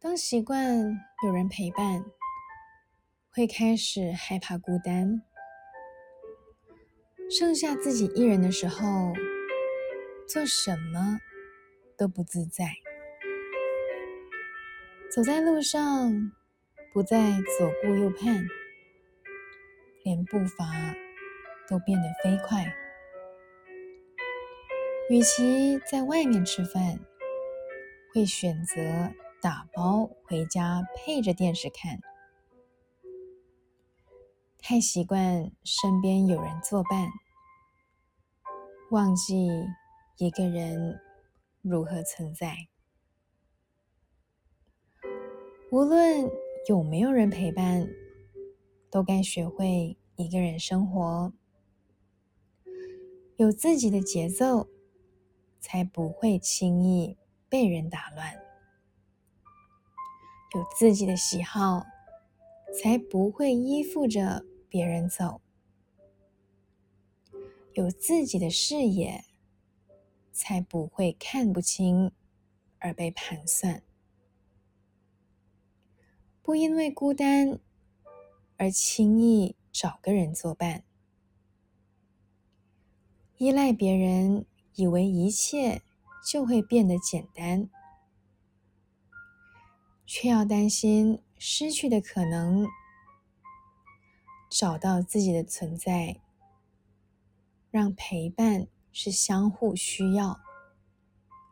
当习惯有人陪伴，会开始害怕孤单。剩下自己一人的时候，做什么都不自在。走在路上，不再左顾右盼，连步伐都变得飞快。与其在外面吃饭，会选择打包回家配着电视看。太习惯身边有人作伴，忘记一个人如何存在。无论有没有人陪伴，都该学会一个人生活，有自己的节奏。才不会轻易被人打乱，有自己的喜好，才不会依附着别人走；有自己的视野，才不会看不清而被盘算。不因为孤单而轻易找个人作伴，依赖别人。以为一切就会变得简单，却要担心失去的可能。找到自己的存在，让陪伴是相互需要，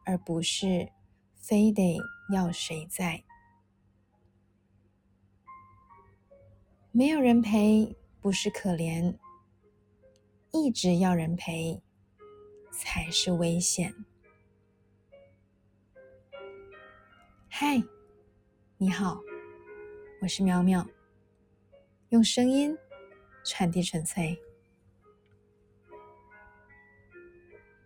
而不是非得要谁在。没有人陪不是可怜，一直要人陪。才是危险。嗨，你好，我是苗苗，用声音传递纯粹。